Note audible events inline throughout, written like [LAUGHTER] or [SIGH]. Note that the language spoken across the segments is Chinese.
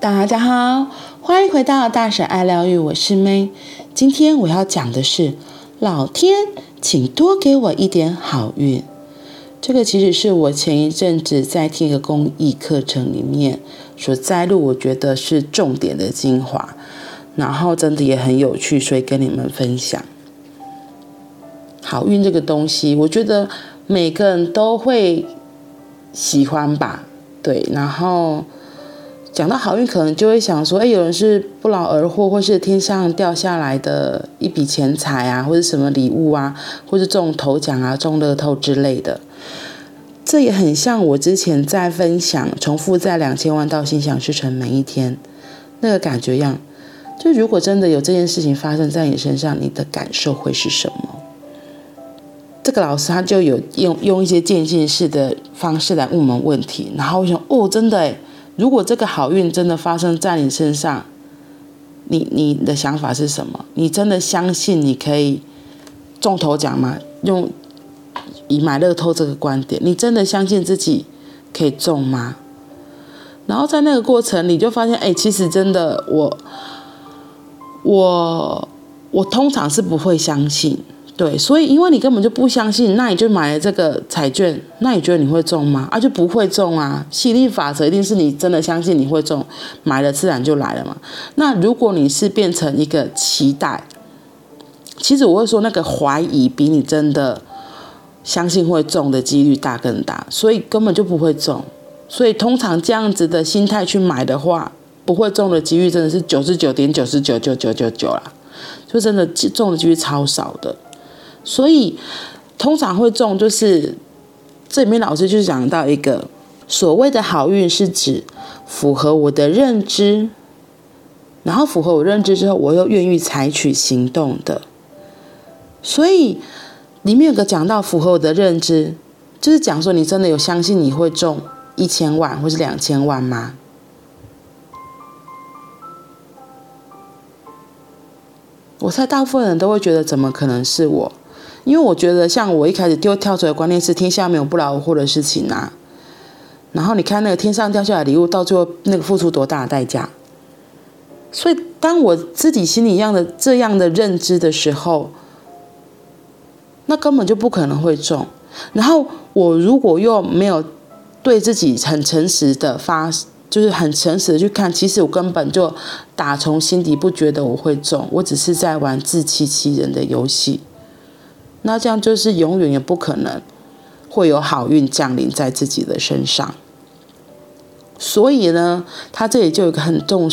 大家好，欢迎回到大婶爱疗愈，我是 May。今天我要讲的是，老天，请多给我一点好运。这个其实是我前一阵子在听一个公益课程里面所摘录，我觉得是重点的精华，然后真的也很有趣，所以跟你们分享。好运这个东西，我觉得每个人都会喜欢吧，对。然后讲到好运，可能就会想说，哎，有人是不劳而获，或是天上掉下来的一笔钱财啊，或者什么礼物啊，或是中头奖啊、中乐透之类的。这也很像我之前在分享重复在两千万到心想事成每一天那个感觉一样。就如果真的有这件事情发生在你身上，你的感受会是什么？这个老师他就有用用一些渐进式的方式来问我们问题，然后我想，哦，真的诶，如果这个好运真的发生在你身上，你你的想法是什么？你真的相信你可以中头奖吗？用以买乐透这个观点，你真的相信自己可以中吗？然后在那个过程，你就发现，哎，其实真的，我我我通常是不会相信。对，所以因为你根本就不相信，那你就买了这个彩券，那你觉得你会中吗？啊，就不会中啊！吸引力法则一定是你真的相信你会中，买了自然就来了嘛。那如果你是变成一个期待，其实我会说那个怀疑比你真的相信会中的几率大更大，所以根本就不会中。所以通常这样子的心态去买的话，不会中的几率真的是九十九点九十九九九九九啦，就真的中的几率超少的。所以，通常会中，就是这里面老师就讲到一个所谓的好运，是指符合我的认知，然后符合我认知之后，我又愿意采取行动的。所以里面有个讲到符合我的认知，就是讲说你真的有相信你会中一千万或是两千万吗？我猜大部分人都会觉得，怎么可能是我？因为我觉得，像我一开始丢跳出来的观念是天下没有不劳而获的事情啊。然后你看那个天上掉下来的礼物，到最后那个付出多大的代价？所以当我自己心里一样的这样的认知的时候，那根本就不可能会中。然后我如果又没有对自己很诚实的发，就是很诚实的去看，其实我根本就打从心底不觉得我会中，我只是在玩自欺欺人的游戏。那这样就是永远也不可能会有好运降临在自己的身上。所以呢，他这里就有一个很重、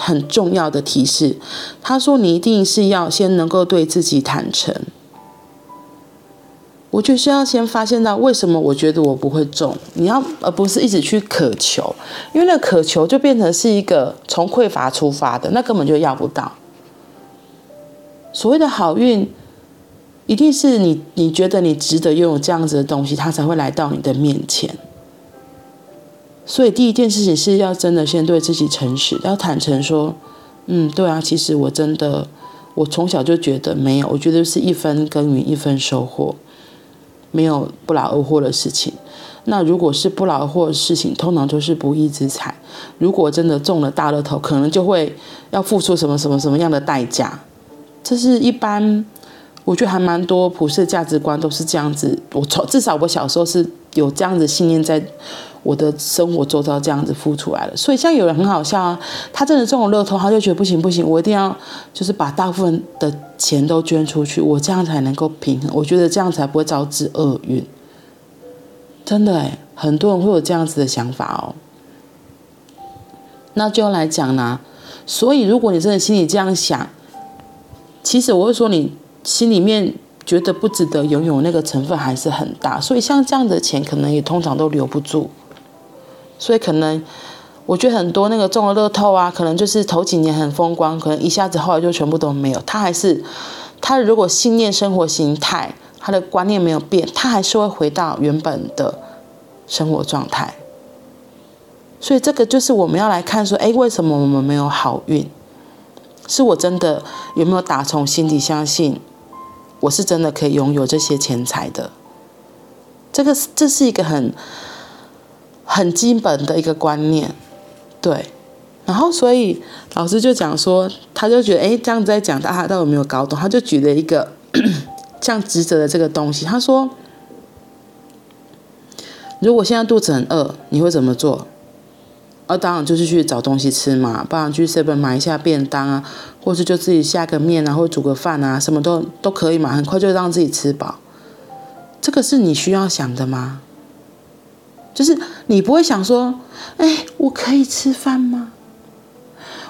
很重要的提示。他说：“你一定是要先能够对自己坦诚。”我就是要先发现到为什么我觉得我不会中，你要而不是一直去渴求，因为那渴求就变成是一个从匮乏出发的，那根本就要不到。所谓的好运。一定是你，你觉得你值得拥有这样子的东西，它才会来到你的面前。所以第一件事情是要真的先对自己诚实，要坦诚说，嗯，对啊，其实我真的，我从小就觉得没有，我觉得是一分耕耘一分收获，没有不劳而获的事情。那如果是不劳而获的事情，通常都是不义之财。如果真的中了大乐透，可能就会要付出什么什么什么样的代价。这是一般。我觉得还蛮多普世价值观都是这样子，我从至少我小时候是有这样子信念，在我的生活周遭这样子付出来了。所以像有人很好笑啊，他真的中了乐透，他就觉得不行不行，我一定要就是把大部分的钱都捐出去，我这样才能够平衡。我觉得这样才不会招致厄运。真的诶，很多人会有这样子的想法哦。那就来讲呢，所以如果你真的心里这样想，其实我会说你。心里面觉得不值得拥有那个成分还是很大，所以像这样的钱可能也通常都留不住。所以可能我觉得很多那个中了乐透啊，可能就是头几年很风光，可能一下子后来就全部都没有。他还是他如果信念、生活形态、他的观念没有变，他还是会回到原本的生活状态。所以这个就是我们要来看说，哎，为什么我们没有好运？是我真的有没有打从心底相信？我是真的可以拥有这些钱财的，这个这是一个很很基本的一个观念，对。然后所以老师就讲说，他就觉得哎，这样子在讲，大家到底有没有搞懂？他就举了一个 [COUGHS] 像职责的这个东西，他说，如果现在肚子很饿，你会怎么做？啊、当然就是去找东西吃嘛，不然去 seven 买一下便当啊，或是就自己下个面啊，或煮个饭啊，什么都都可以嘛，很快就让自己吃饱。这个是你需要想的吗？就是你不会想说，哎，我可以吃饭吗？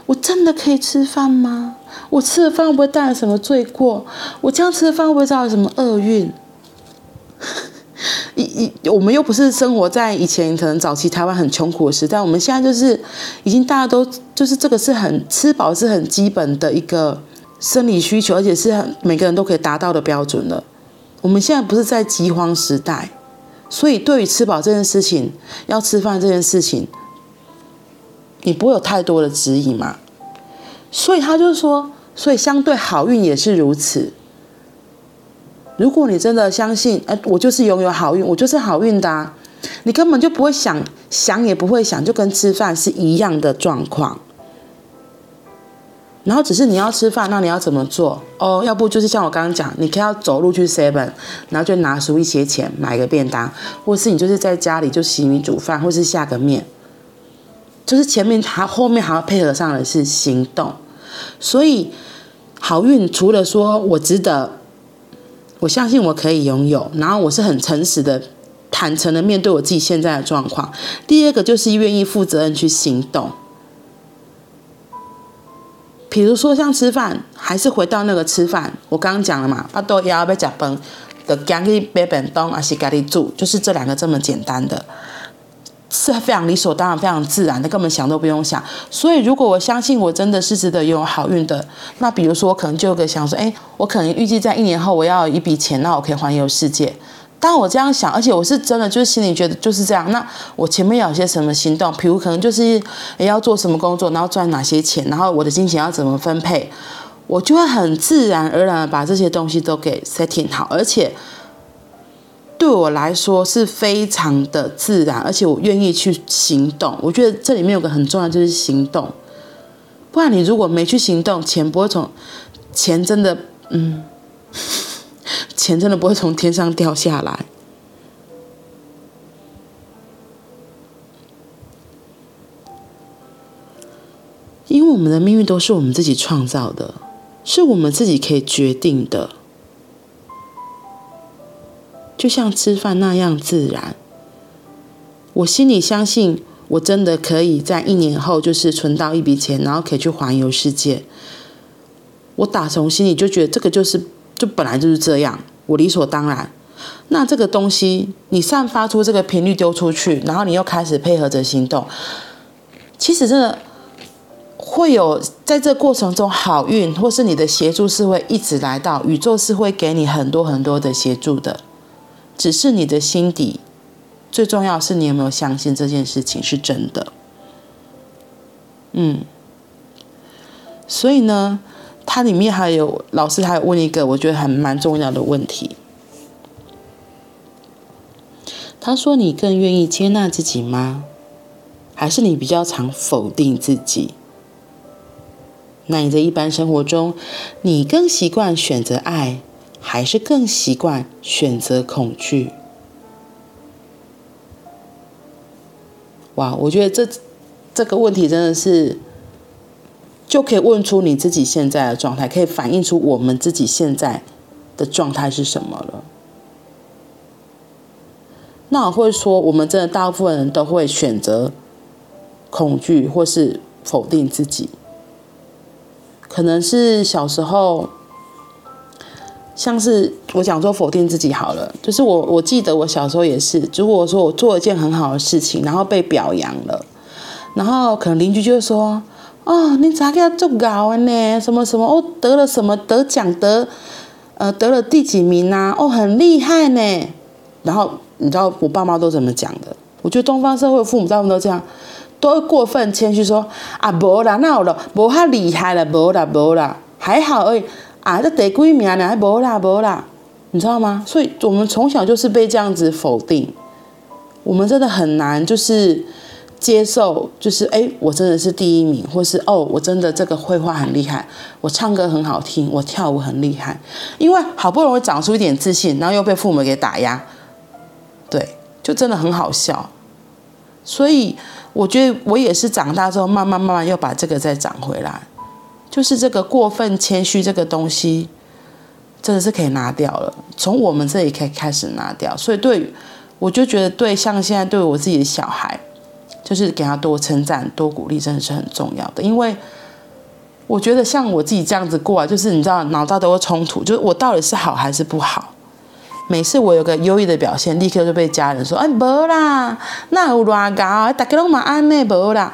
我真的可以吃饭吗？我吃了饭会不会带来什么罪过？我这样吃的饭会不会造成什么厄运？我们又不是生活在以前可能早期台湾很穷苦的时代，我们现在就是已经大家都就是这个是很吃饱是很基本的一个生理需求，而且是很每个人都可以达到的标准了。我们现在不是在饥荒时代，所以对于吃饱这件事情，要吃饭这件事情，你不会有太多的质疑嘛？所以他就是说，所以相对好运也是如此。如果你真的相信，哎，我就是拥有好运，我就是好运的啊，你根本就不会想，想也不会想，就跟吃饭是一样的状况。然后只是你要吃饭，那你要怎么做？哦，要不就是像我刚刚讲，你可以要走路去 seven，然后就拿出一些钱买个便当，或是你就是在家里就洗米煮饭，或是下个面，就是前面还后面还要配合上的是行动。所以好运除了说我值得。我相信我可以拥有，然后我是很诚实的、坦诚的面对我自己现在的状况。第二个就是愿意负责任去行动。比如说像吃饭，还是回到那个吃饭，我刚刚讲了嘛，阿多要被甲崩的，赶紧买便当，还是家里煮，就是这两个这么简单的。是非常理所当然、非常自然的，根本想都不用想。所以，如果我相信我真的是值得拥有好运的，那比如说，我可能就有个想说，哎，我可能预计在一年后我要有一笔钱，那我可以环游世界。当我这样想，而且我是真的就是心里觉得就是这样，那我前面有些什么行动？比如可能就是要做什么工作，然后赚哪些钱，然后我的金钱要怎么分配，我就会很自然而然的把这些东西都给 setting 好，而且。对我来说是非常的自然，而且我愿意去行动。我觉得这里面有个很重要，就是行动。不然你如果没去行动，钱不会从钱真的，嗯，钱真的不会从天上掉下来。因为我们的命运都是我们自己创造的，是我们自己可以决定的。就像吃饭那样自然，我心里相信，我真的可以在一年后就是存到一笔钱，然后可以去环游世界。我打从心里就觉得这个就是，就本来就是这样，我理所当然。那这个东西，你散发出这个频率丢出去，然后你又开始配合着行动，其实真的会有在这过程中好运，或是你的协助是会一直来到，宇宙是会给你很多很多的协助的。只是你的心底，最重要是你有没有相信这件事情是真的。嗯，所以呢，它里面还有老师还有问一个我觉得还蛮重要的问题。他说：“你更愿意接纳自己吗？还是你比较常否定自己？那你在一般生活中，你更习惯选择爱？”还是更习惯选择恐惧。哇，我觉得这这个问题真的是就可以问出你自己现在的状态，可以反映出我们自己现在的状态是什么了。那我会说，我们真的大部分人都会选择恐惧或是否定自己，可能是小时候。像是我讲说否定自己好了，就是我我记得我小时候也是，如果说我做一件很好的事情，然后被表扬了，然后可能邻居就会说：“哦，你咋个做高呢？什么什么哦，得了什么得奖得，呃，得了第几名啊？哦，很厉害呢。”然后你知道我爸妈都怎么讲的？我觉得东方社会父母大部分都这样，都会过分谦虚说：“啊，没啦，那有了，没他厉害了，没啦，没啦，还好而已。”啊，这得几名呢？还没啦，没啦，你知道吗？所以我们从小就是被这样子否定，我们真的很难，就是接受，就是哎，我真的是第一名，或是哦，我真的这个绘画很厉害，我唱歌很好听，我跳舞很厉害，因为好不容易长出一点自信，然后又被父母给打压，对，就真的很好笑。所以我觉得我也是长大之后，慢慢慢慢又把这个再长回来，就是这个过分谦虚这个东西，真的是可以拿掉了，从我们这里可以开始拿掉。所以对，我就觉得对，像现在对我自己的小孩。就是给他多称赞、多鼓励，真的是很重要的。因为我觉得像我自己这样子过来，就是你知道，脑袋都会冲突，就是我到底是好还是不好？每次我有个优异的表现，立刻就被家人说：“哎，没啦，那有乱搞，大家都蛮安内没啦。”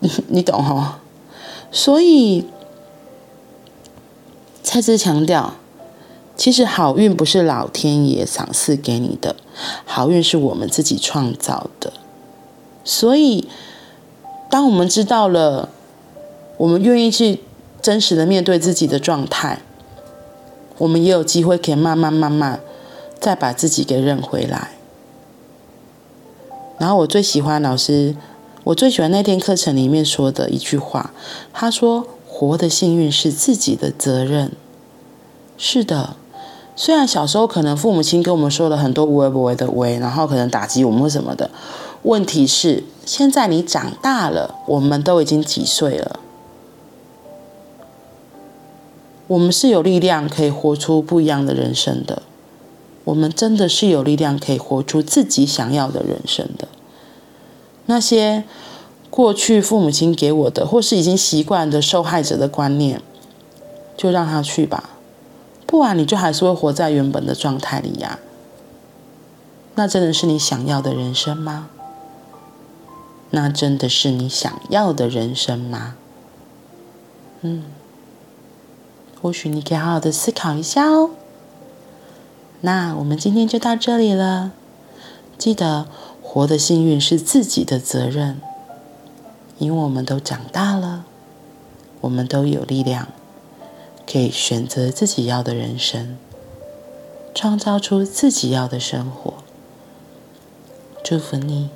[LAUGHS] 你懂哈？所以再次强调。其实好运不是老天爷赏赐给你的，好运是我们自己创造的。所以，当我们知道了，我们愿意去真实的面对自己的状态，我们也有机会可以慢慢慢慢再把自己给认回来。然后，我最喜欢老师，我最喜欢那天课程里面说的一句话，他说：“活的幸运是自己的责任。”是的。虽然小时候可能父母亲跟我们说了很多无为不为的为，然后可能打击我们或什么的，问题是现在你长大了，我们都已经几岁了，我们是有力量可以活出不一样的人生的，我们真的是有力量可以活出自己想要的人生的。那些过去父母亲给我的，或是已经习惯的受害者的观念，就让他去吧。不然你就还是会活在原本的状态里呀。那真的是你想要的人生吗？那真的是你想要的人生吗？嗯，或许你可以好好的思考一下哦。那我们今天就到这里了。记得活的幸运是自己的责任，因为我们都长大了，我们都有力量。可以选择自己要的人生，创造出自己要的生活。祝福你。